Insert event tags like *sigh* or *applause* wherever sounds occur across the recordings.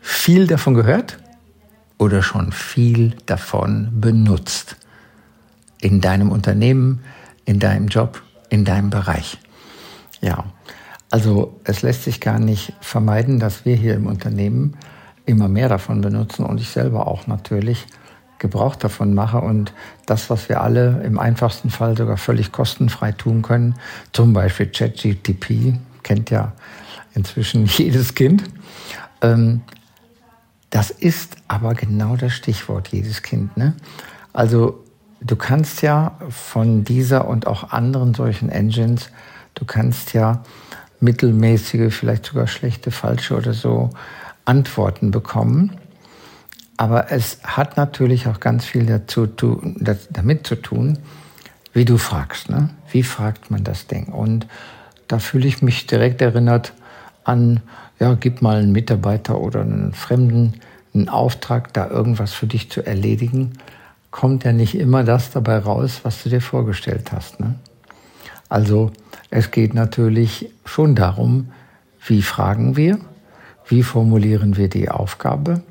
viel davon gehört oder schon viel davon benutzt? In deinem Unternehmen, in deinem Job, in deinem Bereich. Ja, also es lässt sich gar nicht vermeiden, dass wir hier im Unternehmen immer mehr davon benutzen und ich selber auch natürlich Gebrauch davon mache und das, was wir alle im einfachsten Fall sogar völlig kostenfrei tun können, zum Beispiel ChatGTP, kennt ja inzwischen *laughs* jedes Kind. Ähm, das ist aber genau das Stichwort, jedes Kind. Ne? Also du kannst ja von dieser und auch anderen solchen Engines, du kannst ja mittelmäßige, vielleicht sogar schlechte, falsche oder so Antworten bekommen. Aber es hat natürlich auch ganz viel dazu, damit zu tun, wie du fragst. Ne? Wie fragt man das Ding? Und da fühle ich mich direkt erinnert an, ja, gib mal einen Mitarbeiter oder einen Fremden einen Auftrag, da irgendwas für dich zu erledigen, kommt ja nicht immer das dabei raus, was du dir vorgestellt hast. Ne? Also es geht natürlich schon darum, wie fragen wir, wie formulieren wir die Aufgabe,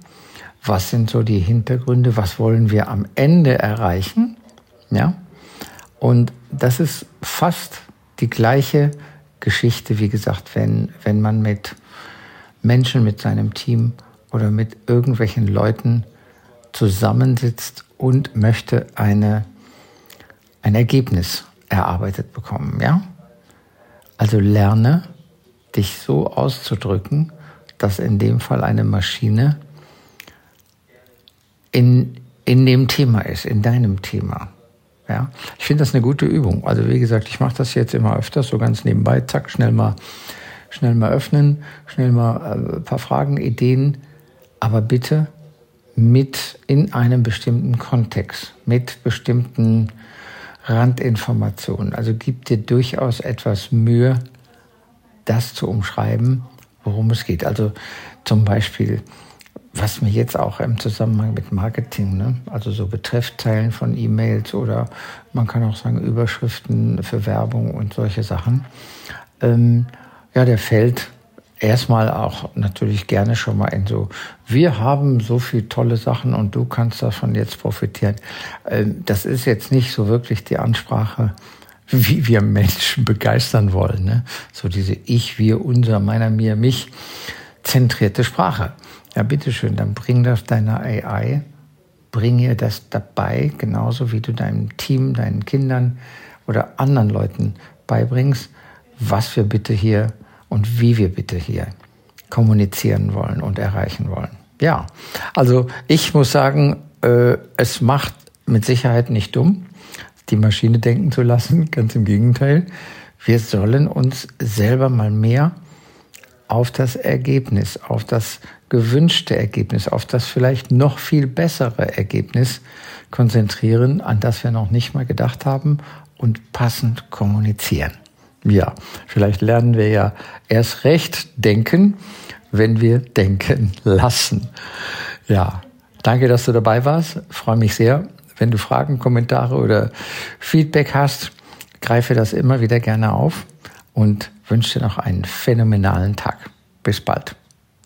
was sind so die Hintergründe, was wollen wir am Ende erreichen. Ja? Und das ist fast die gleiche Geschichte, wie gesagt, wenn, wenn man mit Menschen, mit seinem Team oder mit irgendwelchen Leuten zusammensitzt und möchte eine, ein Ergebnis erarbeitet bekommen. Ja? Also lerne dich so auszudrücken, dass in dem Fall eine Maschine in, in dem Thema ist, in deinem Thema. Ja? Ich finde das eine gute Übung. Also wie gesagt, ich mache das jetzt immer öfters, so ganz nebenbei, zack, schnell mal, schnell mal öffnen, schnell mal äh, ein paar Fragen, Ideen, aber bitte mit in einem bestimmten Kontext, mit bestimmten Randinformationen. Also gib dir durchaus etwas Mühe, das zu umschreiben, worum es geht. Also zum Beispiel, was mir jetzt auch im Zusammenhang mit Marketing, ne? also so Betreffzeilen von E-Mails oder man kann auch sagen Überschriften für Werbung und solche Sachen, ähm, ja, der fällt erstmal auch natürlich gerne schon mal in so, wir haben so viele tolle Sachen und du kannst davon jetzt profitieren. Ähm, das ist jetzt nicht so wirklich die Ansprache, wie wir Menschen begeistern wollen. Ne? So diese Ich, wir, unser, meiner, mir, mich zentrierte Sprache. Ja, bitteschön, dann bring das deiner AI, bring ihr das dabei, genauso wie du deinem Team, deinen Kindern oder anderen Leuten beibringst, was wir bitte hier und wie wir bitte hier kommunizieren wollen und erreichen wollen. Ja, also ich muss sagen, äh, es macht mit Sicherheit nicht dumm, die Maschine denken zu lassen, *laughs* ganz im Gegenteil. Wir sollen uns selber mal mehr auf das Ergebnis, auf das gewünschte Ergebnis, auf das vielleicht noch viel bessere Ergebnis konzentrieren, an das wir noch nicht mal gedacht haben und passend kommunizieren. Ja, vielleicht lernen wir ja erst recht denken, wenn wir denken lassen. Ja, danke, dass du dabei warst. freue mich sehr. Wenn du Fragen, Kommentare oder Feedback hast, greife das immer wieder gerne auf und wünsche dir noch einen phänomenalen Tag. Bis bald.